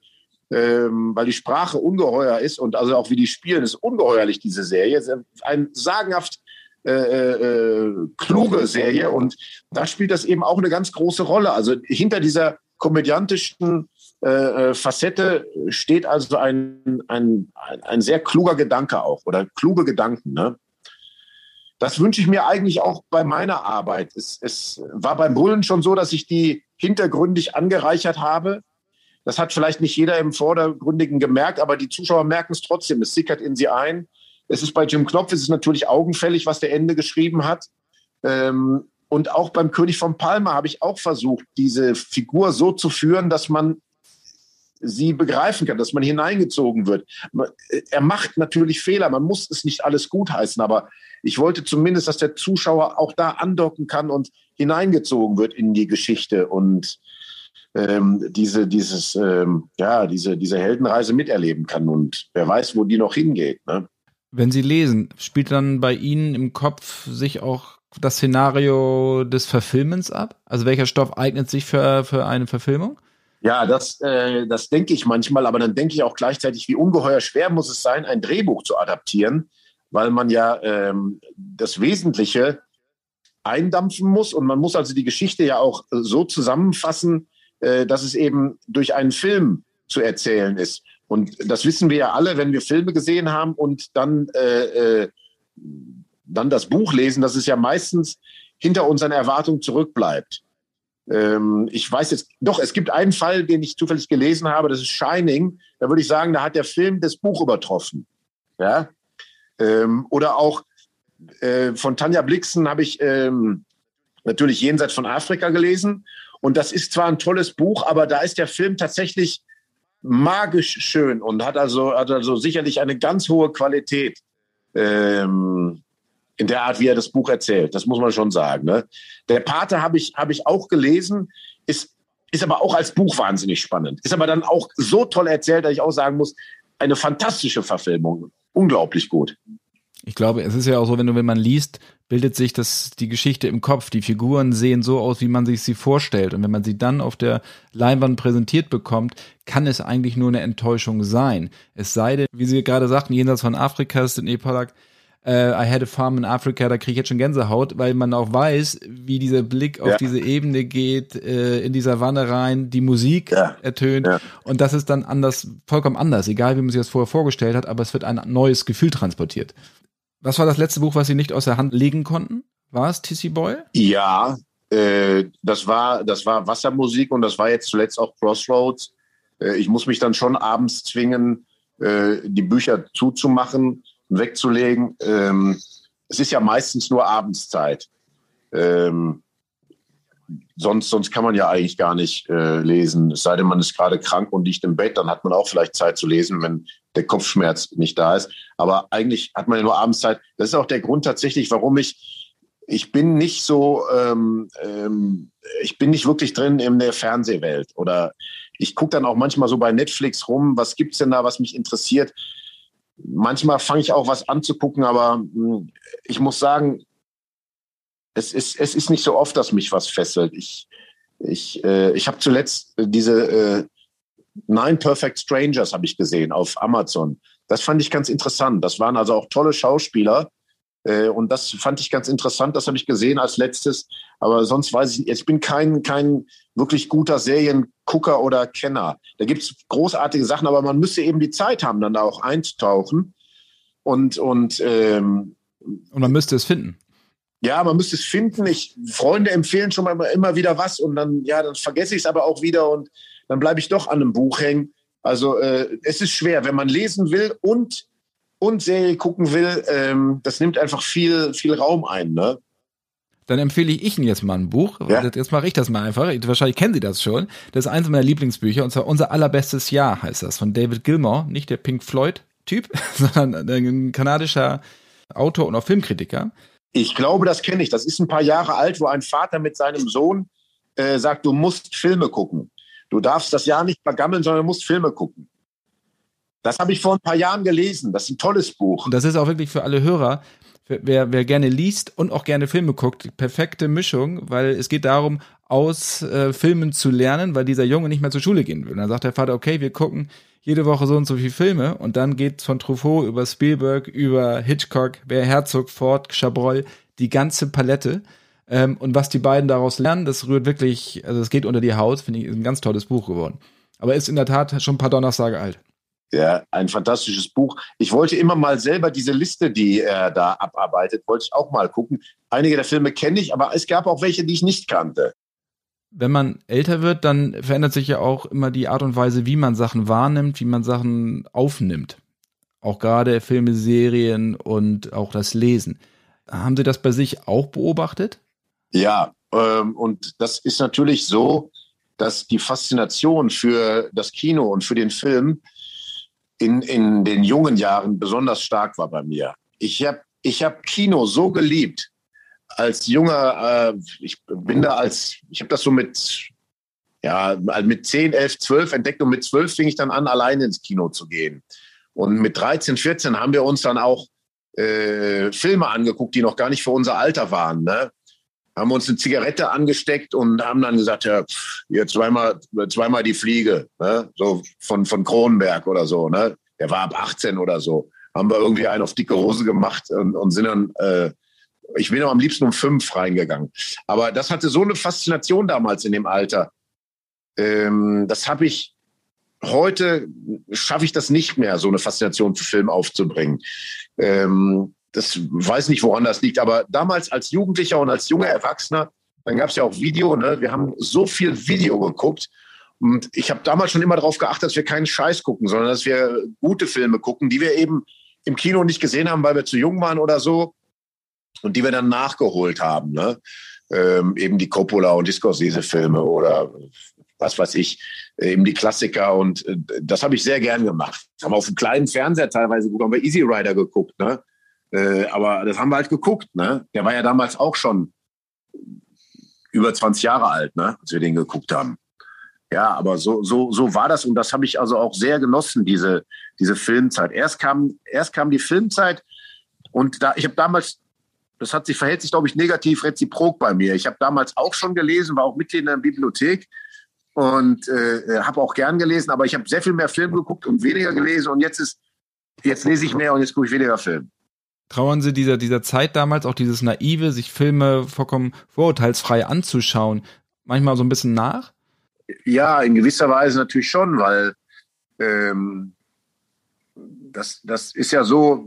ähm, weil die Sprache ungeheuer ist und also auch wie die spielen, ist ungeheuerlich, diese Serie. Ein sagenhaft äh, äh, kluge Serie und da spielt das eben auch eine ganz große Rolle. Also hinter dieser komödiantischen äh, äh Facette steht also ein, ein, ein sehr kluger Gedanke auch oder kluge Gedanken. Ne? Das wünsche ich mir eigentlich auch bei meiner Arbeit. Es, es war beim Bullen schon so, dass ich die hintergründig angereichert habe. Das hat vielleicht nicht jeder im Vordergründigen gemerkt, aber die Zuschauer merken es trotzdem. Es sickert in sie ein. Es ist bei Jim Knopf, es ist natürlich augenfällig, was der Ende geschrieben hat. Ähm, und auch beim König von Palma habe ich auch versucht, diese Figur so zu führen, dass man sie begreifen kann, dass man hineingezogen wird. Er macht natürlich Fehler, man muss es nicht alles gutheißen, aber ich wollte zumindest, dass der Zuschauer auch da andocken kann und hineingezogen wird in die Geschichte und ähm, diese, dieses, ähm, ja, diese, diese Heldenreise miterleben kann. Und wer weiß, wo die noch hingeht. Ne? Wenn Sie lesen, spielt dann bei Ihnen im Kopf sich auch das Szenario des Verfilmens ab? Also welcher Stoff eignet sich für, für eine Verfilmung? Ja, das, äh, das denke ich manchmal, aber dann denke ich auch gleichzeitig, wie ungeheuer schwer muss es sein, ein Drehbuch zu adaptieren, weil man ja ähm, das Wesentliche eindampfen muss und man muss also die Geschichte ja auch so zusammenfassen, äh, dass es eben durch einen Film zu erzählen ist. Und das wissen wir ja alle, wenn wir Filme gesehen haben und dann, äh, äh, dann das Buch lesen, dass es ja meistens hinter unseren Erwartungen zurückbleibt. Ähm, ich weiß jetzt, doch, es gibt einen Fall, den ich zufällig gelesen habe, das ist Shining. Da würde ich sagen, da hat der Film das Buch übertroffen. Ja? Ähm, oder auch äh, von Tanja Blixen habe ich ähm, natürlich Jenseits von Afrika gelesen. Und das ist zwar ein tolles Buch, aber da ist der Film tatsächlich magisch schön und hat also, hat also sicherlich eine ganz hohe Qualität ähm, in der Art, wie er das Buch erzählt. Das muss man schon sagen. Ne? Der Pate habe ich, hab ich auch gelesen, ist, ist aber auch als Buch wahnsinnig spannend. Ist aber dann auch so toll erzählt, dass ich auch sagen muss, eine fantastische Verfilmung unglaublich gut. Ich glaube, es ist ja auch so, wenn du, wenn man liest, bildet sich das, die Geschichte im Kopf. Die Figuren sehen so aus, wie man sich sie vorstellt. Und wenn man sie dann auf der Leinwand präsentiert bekommt, kann es eigentlich nur eine Enttäuschung sein. Es sei denn, wie Sie gerade sagten, jenseits von Afrika ist in Epalak, äh, I had a farm in Africa, da kriege ich jetzt schon Gänsehaut, weil man auch weiß, wie dieser Blick auf ja. diese Ebene geht, äh, in dieser Wanne rein, die Musik ja. ertönt ja. und das ist dann anders, vollkommen anders, egal wie man sich das vorher vorgestellt hat, aber es wird ein neues Gefühl transportiert. Was war das letzte Buch, was Sie nicht aus der Hand legen konnten? War es Tissy Boy? Ja, äh, das war das war Wassermusik und das war jetzt zuletzt auch Crossroads. Äh, ich muss mich dann schon abends zwingen, äh, die Bücher zuzumachen wegzulegen. Ähm, es ist ja meistens nur Abendszeit. Ähm, sonst, sonst kann man ja eigentlich gar nicht äh, lesen. Es sei denn, man ist gerade krank und liegt im Bett, dann hat man auch vielleicht Zeit zu lesen, wenn der Kopfschmerz nicht da ist. Aber eigentlich hat man ja nur Abendszeit. Das ist auch der Grund tatsächlich, warum ich, ich bin nicht so, ähm, ähm, ich bin nicht wirklich drin in der Fernsehwelt. Oder ich gucke dann auch manchmal so bei Netflix rum, was gibt es denn da, was mich interessiert manchmal fange ich auch was anzugucken, aber hm, ich muss sagen, es ist, es ist nicht so oft, dass mich was fesselt. Ich, ich, äh, ich habe zuletzt diese äh, Nine Perfect Strangers habe ich gesehen auf Amazon. Das fand ich ganz interessant. Das waren also auch tolle Schauspieler. Äh, und das fand ich ganz interessant. Das habe ich gesehen als letztes. Aber sonst weiß ich. Ich bin kein, kein wirklich guter Seriengucker oder Kenner. Da gibt es großartige Sachen, aber man müsste eben die Zeit haben, dann da auch einzutauchen. Und, und, ähm, und man müsste es finden. Ja, man müsste es finden. Ich, Freunde empfehlen schon mal immer wieder was und dann, ja, dann vergesse ich es aber auch wieder und dann bleibe ich doch an einem Buch hängen. Also äh, es ist schwer, wenn man lesen will und, und Serie gucken will, ähm, das nimmt einfach viel, viel Raum ein. Ne? Dann empfehle ich Ihnen jetzt mal ein Buch. Ja. Jetzt mache ich das mal einfach. Wahrscheinlich kennen Sie das schon. Das ist eins meiner Lieblingsbücher und zwar Unser allerbestes Jahr heißt das von David Gilmore, nicht der Pink Floyd Typ, sondern ein kanadischer Autor und auch Filmkritiker. Ich glaube, das kenne ich. Das ist ein paar Jahre alt, wo ein Vater mit seinem Sohn äh, sagt, du musst Filme gucken. Du darfst das Jahr nicht vergammeln, sondern du musst Filme gucken. Das habe ich vor ein paar Jahren gelesen. Das ist ein tolles Buch. Und das ist auch wirklich für alle Hörer wer, wer gerne liest und auch gerne Filme guckt, perfekte Mischung, weil es geht darum, aus äh, Filmen zu lernen, weil dieser Junge nicht mehr zur Schule gehen will. Und dann sagt der Vater, okay, wir gucken jede Woche so und so viele Filme und dann geht von Truffaut über Spielberg, über Hitchcock, Wer Herzog, Ford, Chabrol, die ganze Palette. Ähm, und was die beiden daraus lernen, das rührt wirklich, also es geht unter die Haut, finde ich, ist ein ganz tolles Buch geworden. Aber ist in der Tat schon ein paar Donnerstage alt. Ja, ein fantastisches Buch. Ich wollte immer mal selber diese Liste, die er da abarbeitet, wollte ich auch mal gucken. Einige der Filme kenne ich, aber es gab auch welche, die ich nicht kannte. Wenn man älter wird, dann verändert sich ja auch immer die Art und Weise, wie man Sachen wahrnimmt, wie man Sachen aufnimmt. Auch gerade Filme, Serien und auch das Lesen. Haben Sie das bei sich auch beobachtet? Ja, ähm, und das ist natürlich so, dass die Faszination für das Kino und für den Film in, in den jungen Jahren besonders stark war bei mir. Ich habe ich hab Kino so geliebt. Als junger, äh, ich bin da als, ich habe das so mit, ja, mit 10, 11, 12 entdeckt und mit 12 fing ich dann an, alleine ins Kino zu gehen. Und mit 13, 14 haben wir uns dann auch äh, Filme angeguckt, die noch gar nicht für unser Alter waren. Ne? haben uns eine Zigarette angesteckt und haben dann gesagt, ja, hier zweimal, zweimal die Fliege, ne? so von, von Kronenberg oder so. Ne? Der war ab 18 oder so. Haben wir irgendwie einen auf dicke Hose gemacht und, und sind dann, äh, ich bin auch am liebsten um fünf reingegangen. Aber das hatte so eine Faszination damals in dem Alter. Ähm, das habe ich heute, schaffe ich das nicht mehr, so eine Faszination für Film aufzubringen. Ähm, das weiß nicht, woran das liegt, aber damals als Jugendlicher und als junger Erwachsener, dann gab es ja auch Video, ne? wir haben so viel Video geguckt. Und ich habe damals schon immer darauf geachtet, dass wir keinen Scheiß gucken, sondern dass wir gute Filme gucken, die wir eben im Kino nicht gesehen haben, weil wir zu jung waren oder so. Und die wir dann nachgeholt haben. Ne? Ähm, eben die Coppola und die Scorsese-Filme oder was weiß ich, eben die Klassiker. Und äh, das habe ich sehr gern gemacht. Haben auf dem kleinen Fernseher teilweise gut, haben wir Easy Rider geguckt. Ne? Äh, aber das haben wir halt geguckt. Ne? Der war ja damals auch schon über 20 Jahre alt, ne? als wir den geguckt haben. Ja, aber so, so, so war das und das habe ich also auch sehr genossen, diese, diese Filmzeit. Erst kam, erst kam die Filmzeit und da, ich habe damals, das hat sich, verhält sich, glaube ich, negativ reziprok bei mir. Ich habe damals auch schon gelesen, war auch Mitglied in der Bibliothek und äh, habe auch gern gelesen, aber ich habe sehr viel mehr Film geguckt und weniger gelesen und jetzt ist, jetzt lese ich mehr und jetzt gucke ich weniger Film. Trauern Sie dieser, dieser Zeit damals auch dieses naive, sich Filme vollkommen vorurteilsfrei anzuschauen, manchmal so ein bisschen nach? Ja, in gewisser Weise natürlich schon, weil ähm, das, das ist ja so,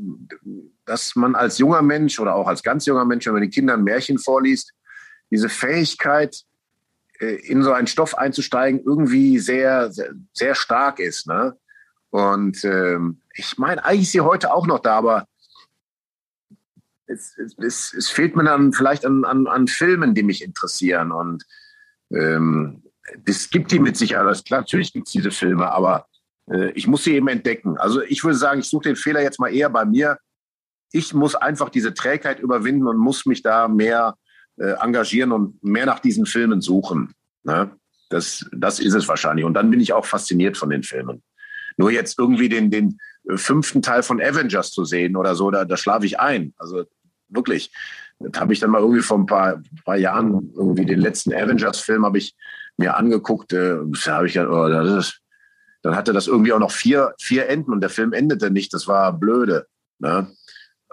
dass man als junger Mensch oder auch als ganz junger Mensch, wenn man den Kindern Märchen vorliest, diese Fähigkeit, äh, in so einen Stoff einzusteigen, irgendwie sehr, sehr, sehr stark ist. Ne? Und ähm, ich meine, eigentlich ist sie heute auch noch da, aber es, es, es, fehlt mir dann vielleicht an, an, an Filmen, die mich interessieren. Und ähm, gibt die mit Sicherheit. Klar, natürlich gibt es diese Filme, aber äh, ich muss sie eben entdecken. Also ich würde sagen, ich suche den Fehler jetzt mal eher bei mir. Ich muss einfach diese Trägheit überwinden und muss mich da mehr äh, engagieren und mehr nach diesen Filmen suchen. Ne? Das, das ist es wahrscheinlich. Und dann bin ich auch fasziniert von den Filmen. Nur jetzt irgendwie den, den fünften Teil von Avengers zu sehen oder so, da, da schlafe ich ein. Also wirklich. Das habe ich dann mal irgendwie vor ein paar, paar Jahren, irgendwie den letzten Avengers-Film habe ich mir angeguckt. Äh, habe ich ja, oh, das ist, dann hatte das irgendwie auch noch vier, vier Enden und der Film endete nicht. Das war blöde. Ne?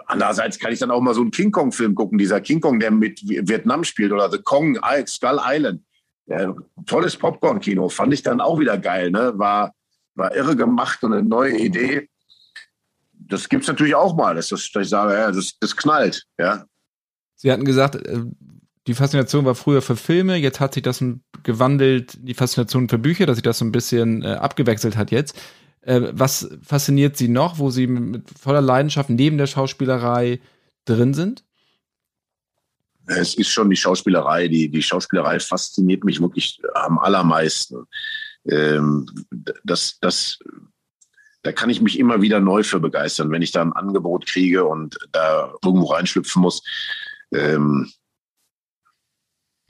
Andererseits kann ich dann auch mal so einen King Kong-Film gucken, dieser King Kong, der mit Vietnam spielt oder The Kong, Skull Island. Ja, tolles Popcorn-Kino, fand ich dann auch wieder geil. Ne? War, war irre gemacht und eine neue Idee das gibt es natürlich auch mal, dass, dass ich sage, ja, das, das knallt, ja. Sie hatten gesagt, äh, die Faszination war früher für Filme, jetzt hat sich das gewandelt, die Faszination für Bücher, dass sich das so ein bisschen äh, abgewechselt hat jetzt. Äh, was fasziniert Sie noch, wo Sie mit voller Leidenschaft neben der Schauspielerei drin sind? Es ist schon die Schauspielerei. Die, die Schauspielerei fasziniert mich wirklich am allermeisten. Ähm, das, das da kann ich mich immer wieder neu für begeistern, wenn ich da ein Angebot kriege und da irgendwo reinschlüpfen muss. Ähm,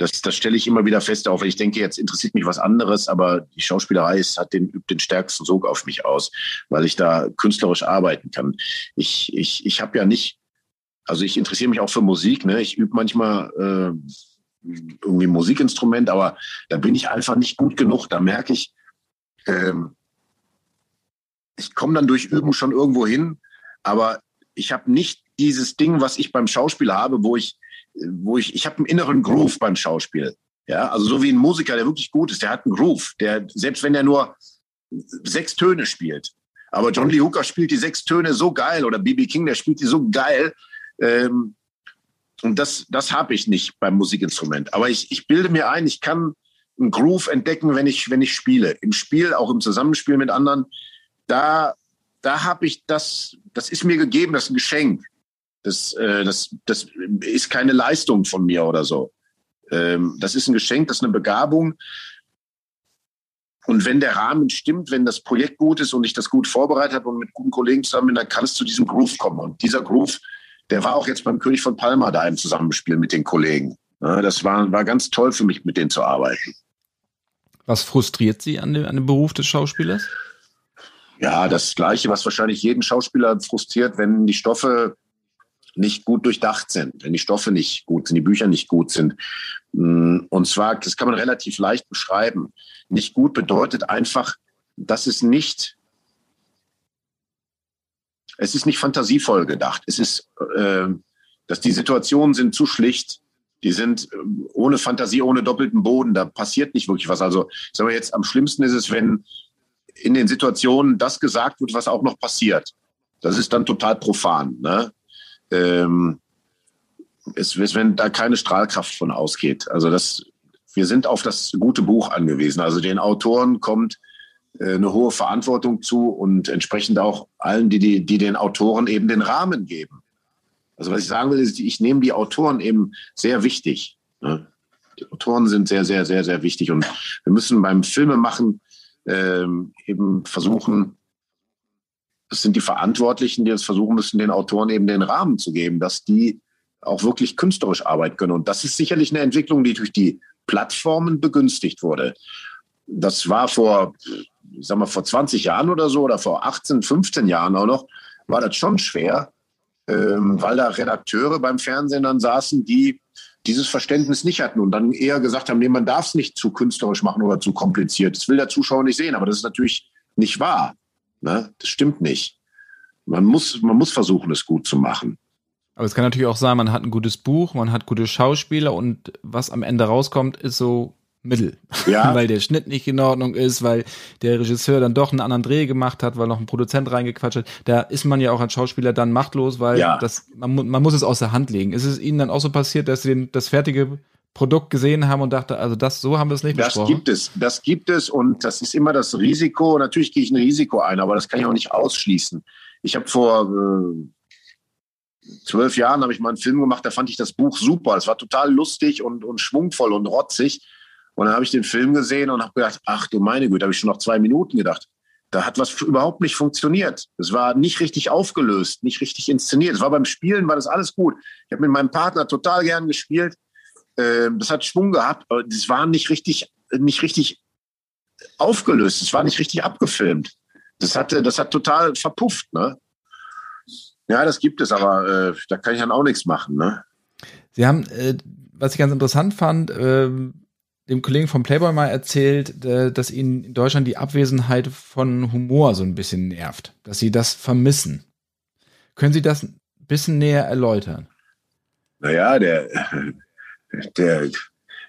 das, das stelle ich immer wieder fest, wenn ich denke, jetzt interessiert mich was anderes, aber die Schauspielerei ist, hat den, übt den stärksten Sog auf mich aus, weil ich da künstlerisch arbeiten kann. Ich, ich, ich habe ja nicht, also ich interessiere mich auch für Musik, ne? ich übe manchmal äh, irgendwie Musikinstrument, aber da bin ich einfach nicht gut genug. Da merke ich, ähm, ich komme dann durch Üben schon irgendwo hin, aber ich habe nicht dieses Ding, was ich beim Schauspiel habe, wo ich, wo ich, ich habe einen inneren Groove beim Schauspiel. Ja, also so wie ein Musiker, der wirklich gut ist, der hat einen Groove, der, selbst wenn er nur sechs Töne spielt. Aber John Lee Hooker spielt die sechs Töne so geil oder B.B. King, der spielt die so geil. Ähm, und das, das habe ich nicht beim Musikinstrument. Aber ich, ich bilde mir ein, ich kann einen Groove entdecken, wenn ich, wenn ich spiele. Im Spiel, auch im Zusammenspiel mit anderen, da, da habe ich das, das ist mir gegeben, das ist ein Geschenk. Das, äh, das, das ist keine Leistung von mir oder so. Ähm, das ist ein Geschenk, das ist eine Begabung. Und wenn der Rahmen stimmt, wenn das Projekt gut ist und ich das gut vorbereitet habe und mit guten Kollegen zusammen bin, dann kann es zu diesem Groove kommen. Und dieser Groove, der war auch jetzt beim König von Palma da im Zusammenspiel mit den Kollegen. Ja, das war, war ganz toll für mich, mit denen zu arbeiten. Was frustriert Sie an dem, an dem Beruf des Schauspielers? Ja, das Gleiche, was wahrscheinlich jeden Schauspieler frustriert, wenn die Stoffe nicht gut durchdacht sind, wenn die Stoffe nicht gut sind, die Bücher nicht gut sind. Mm, und zwar, das kann man relativ leicht beschreiben. Nicht gut bedeutet einfach, dass es nicht, es ist nicht fantasievoll gedacht. Es ist, äh, dass die Situationen sind zu schlicht. Die sind äh, ohne Fantasie, ohne doppelten Boden. Da passiert nicht wirklich was. Also, sagen wir jetzt, am schlimmsten ist es, wenn in den Situationen das gesagt wird, was auch noch passiert. Das ist dann total profan. Ne? Ähm, ist, wenn da keine Strahlkraft von ausgeht. Also das, wir sind auf das gute Buch angewiesen. Also den Autoren kommt äh, eine hohe Verantwortung zu und entsprechend auch allen, die, die, die den Autoren eben den Rahmen geben. Also was ich sagen will, ist, ich nehme die Autoren eben sehr wichtig. Ne? Die Autoren sind sehr, sehr, sehr, sehr wichtig. Und wir müssen beim Filmemachen ähm, eben versuchen, es sind die Verantwortlichen, die es versuchen müssen, den Autoren eben den Rahmen zu geben, dass die auch wirklich künstlerisch arbeiten können. Und das ist sicherlich eine Entwicklung, die durch die Plattformen begünstigt wurde. Das war vor, ich sag mal, vor 20 Jahren oder so oder vor 18, 15 Jahren auch noch, war das schon schwer, ähm, weil da Redakteure beim Fernsehen dann saßen, die dieses Verständnis nicht hatten und dann eher gesagt haben, nee, man darf es nicht zu künstlerisch machen oder zu kompliziert. Das will der Zuschauer nicht sehen, aber das ist natürlich nicht wahr. Ne? Das stimmt nicht. Man muss, man muss versuchen, es gut zu machen. Aber es kann natürlich auch sein, man hat ein gutes Buch, man hat gute Schauspieler und was am Ende rauskommt, ist so Mittel. Ja. weil der Schnitt nicht in Ordnung ist, weil der Regisseur dann doch einen anderen Dreh gemacht hat, weil noch ein Produzent reingequatscht hat. Da ist man ja auch als Schauspieler dann machtlos, weil ja. das, man, man muss es aus der Hand legen. Ist es Ihnen dann auch so passiert, dass Sie den, das fertige Produkt gesehen haben und dachte, also das, so haben wir es nicht das besprochen. Das gibt es, das gibt es und das ist immer das Risiko. Natürlich gehe ich ein Risiko ein, aber das kann ich auch nicht ausschließen. Ich habe vor äh, zwölf Jahren habe ich mal einen Film gemacht, da fand ich das Buch super. Es war total lustig und, und schwungvoll und rotzig. Und dann habe ich den Film gesehen und habe gedacht, ach du meine Güte, habe ich schon noch zwei Minuten gedacht. Da hat was überhaupt nicht funktioniert. Es war nicht richtig aufgelöst, nicht richtig inszeniert. Es war beim Spielen, war das alles gut. Ich habe mit meinem Partner total gern gespielt das hat Schwung gehabt, aber das war nicht richtig, nicht richtig aufgelöst. Es war nicht richtig abgefilmt. Das hatte, das hat total verpufft, ne? Ja, das gibt es, aber äh, da kann ich dann auch nichts machen, ne? Sie haben, äh, was ich ganz interessant fand, äh, dem Kollegen vom Playboy mal erzählt, äh, dass ihn in Deutschland die Abwesenheit von Humor so ein bisschen nervt, dass sie das vermissen. Können Sie das ein bisschen näher erläutern? Naja, der, der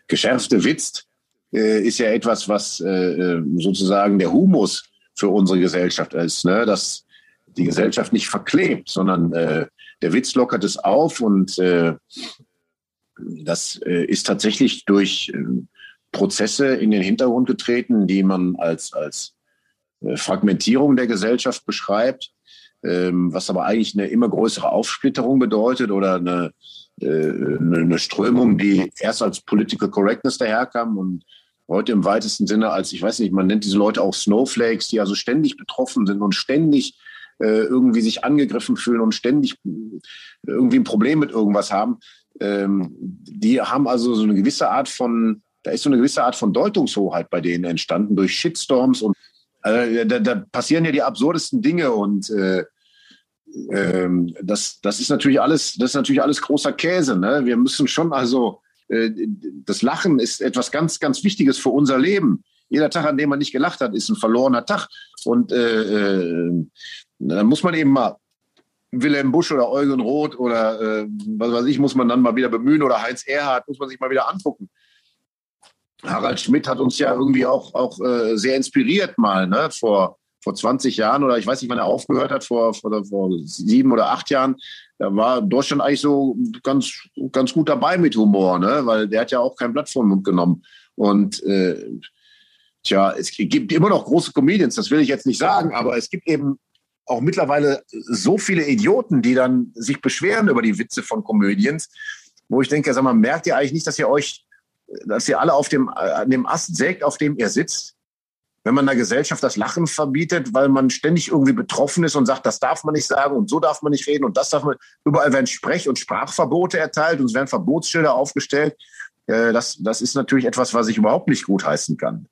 geschärfte Witz äh, ist ja etwas, was äh, äh, sozusagen der Humus für unsere Gesellschaft ist, ne? dass die Gesellschaft nicht verklebt, sondern äh, der Witz lockert es auf und äh, das äh, ist tatsächlich durch Prozesse in den Hintergrund getreten, die man als, als Fragmentierung der Gesellschaft beschreibt, ähm, was aber eigentlich eine immer größere Aufsplitterung bedeutet oder eine eine Strömung, die erst als Political Correctness daherkam und heute im weitesten Sinne als, ich weiß nicht, man nennt diese Leute auch Snowflakes, die also ständig betroffen sind und ständig äh, irgendwie sich angegriffen fühlen und ständig äh, irgendwie ein Problem mit irgendwas haben. Ähm, die haben also so eine gewisse Art von, da ist so eine gewisse Art von Deutungshoheit bei denen entstanden durch Shitstorms und äh, da, da, passieren ja die absurdesten Dinge und äh, ähm, das, das ist natürlich alles, das ist natürlich alles großer Käse. Ne? Wir müssen schon also, äh, das Lachen ist etwas ganz, ganz Wichtiges für unser Leben. jeder Tag, an dem man nicht gelacht hat, ist ein verlorener Tag. Und äh, äh, dann muss man eben mal Wilhelm Busch oder Eugen Roth oder äh, was weiß ich, muss man dann mal wieder bemühen oder Heinz Erhardt, muss man sich mal wieder angucken. Harald Schmidt hat uns ja irgendwie auch, auch äh, sehr inspiriert mal, ne, vor, vor 20 Jahren oder ich weiß nicht, wann er aufgehört hat, vor, vor, vor sieben oder acht Jahren. Da war Deutschland eigentlich so ganz, ganz gut dabei mit Humor, ne, weil der hat ja auch kein Blatt vor den Mund genommen. Und äh, tja, es gibt immer noch große Comedians, das will ich jetzt nicht sagen, aber es gibt eben auch mittlerweile so viele Idioten, die dann sich beschweren über die Witze von Comedians, wo ich denke, sag mal, merkt ihr eigentlich nicht, dass ihr euch, dass ihr alle auf dem, an dem Ast sägt, auf dem ihr sitzt? Wenn man der Gesellschaft das Lachen verbietet, weil man ständig irgendwie betroffen ist und sagt, das darf man nicht sagen und so darf man nicht reden und das darf man, überall werden Sprech- und Sprachverbote erteilt und es werden Verbotsschilder aufgestellt. Äh, das, das ist natürlich etwas, was ich überhaupt nicht gutheißen kann.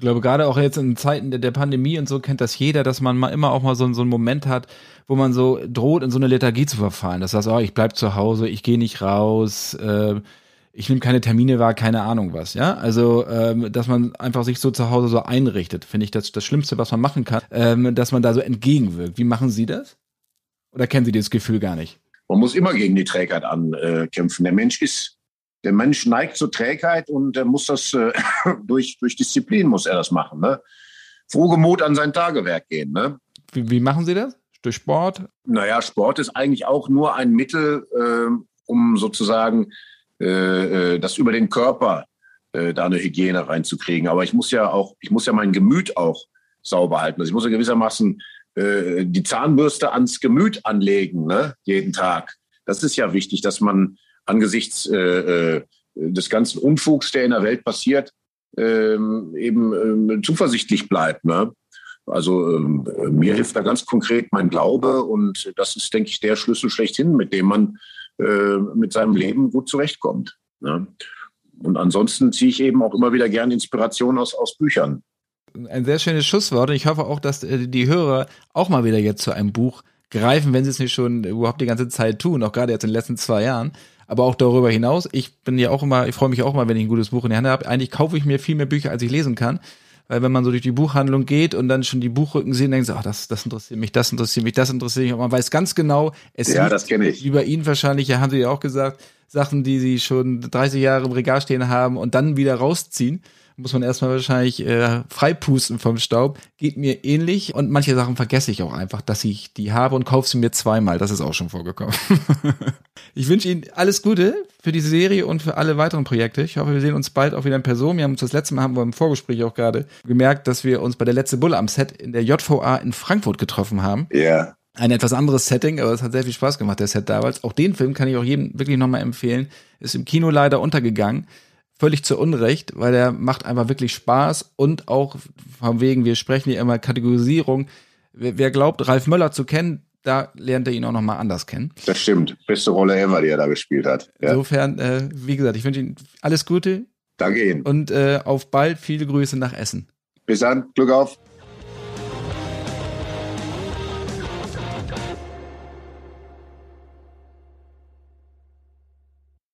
Ich glaube, gerade auch jetzt in Zeiten der, Pandemie und so kennt das jeder, dass man mal immer auch mal so, so einen Moment hat, wo man so droht, in so eine Lethargie zu verfallen. Das heißt, oh, ich bleib zu Hause, ich gehe nicht raus, äh, ich nehme keine Termine wahr, keine Ahnung was, ja. Also, ähm, dass man einfach sich so zu Hause so einrichtet, finde ich das das Schlimmste, was man machen kann, ähm, dass man da so entgegenwirkt. Wie machen Sie das? Oder kennen Sie dieses Gefühl gar nicht? Man muss immer gegen die Trägheit ankämpfen. Der Mensch ist der Mensch neigt zur Trägheit und er muss das äh, durch, durch Disziplin muss er das machen. Ne? Frohgemut an sein Tagewerk gehen. Ne? Wie, wie machen Sie das? Durch Sport? Naja, Sport ist eigentlich auch nur ein Mittel, äh, um sozusagen äh, äh, das über den Körper äh, da eine Hygiene reinzukriegen. Aber ich muss ja auch, ich muss ja mein Gemüt auch sauber halten. Also ich muss ja gewissermaßen äh, die Zahnbürste ans Gemüt anlegen, ne? jeden Tag. Das ist ja wichtig, dass man angesichts äh, äh, des ganzen Unfugs, der in der Welt passiert, ähm, eben ähm, zuversichtlich bleibt. Ne? Also ähm, mir hilft da ganz konkret mein Glaube und das ist, denke ich, der Schlüssel schlechthin, mit dem man äh, mit seinem Leben gut zurechtkommt. Ne? Und ansonsten ziehe ich eben auch immer wieder gerne Inspiration aus, aus Büchern. Ein sehr schönes Schusswort und ich hoffe auch, dass äh, die Hörer auch mal wieder jetzt zu einem Buch greifen, wenn sie es nicht schon überhaupt die ganze Zeit tun, auch gerade jetzt in den letzten zwei Jahren aber auch darüber hinaus. Ich bin ja auch immer, ich freue mich auch immer, wenn ich ein gutes Buch in der Hand habe. Eigentlich kaufe ich mir viel mehr Bücher, als ich lesen kann. Weil wenn man so durch die Buchhandlung geht und dann schon die Buchrücken sieht, denkt man, ach, das, das interessiert mich, das interessiert mich, das interessiert mich. Und man weiß ganz genau, es ja, das kenne ich. wie bei Ihnen wahrscheinlich, ja, haben Sie ja auch gesagt, Sachen, die Sie schon 30 Jahre im Regal stehen haben und dann wieder rausziehen muss man erstmal wahrscheinlich äh, freipusten vom Staub. Geht mir ähnlich und manche Sachen vergesse ich auch einfach, dass ich die habe und kaufe sie mir zweimal. Das ist auch schon vorgekommen. ich wünsche Ihnen alles Gute für diese Serie und für alle weiteren Projekte. Ich hoffe, wir sehen uns bald auch wieder in Person. Wir haben uns das letzte Mal haben wir im Vorgespräch auch gerade gemerkt, dass wir uns bei der letzte Bulle am Set in der JVA in Frankfurt getroffen haben. Ja. Yeah ein etwas anderes Setting, aber es hat sehr viel Spaß gemacht, der Set damals. Auch den Film kann ich auch jedem wirklich nochmal empfehlen. Ist im Kino leider untergegangen völlig zu Unrecht, weil der macht einfach wirklich Spaß und auch von wegen, wir sprechen hier immer Kategorisierung. Wer, wer glaubt, Ralf Möller zu kennen, da lernt er ihn auch nochmal anders kennen. Das stimmt. Beste Rolle ever, die er da gespielt hat. Ja. Insofern, äh, wie gesagt, ich wünsche Ihnen alles Gute. Danke Ihnen. Und äh, auf bald. Viele Grüße nach Essen. Bis dann. Glück auf.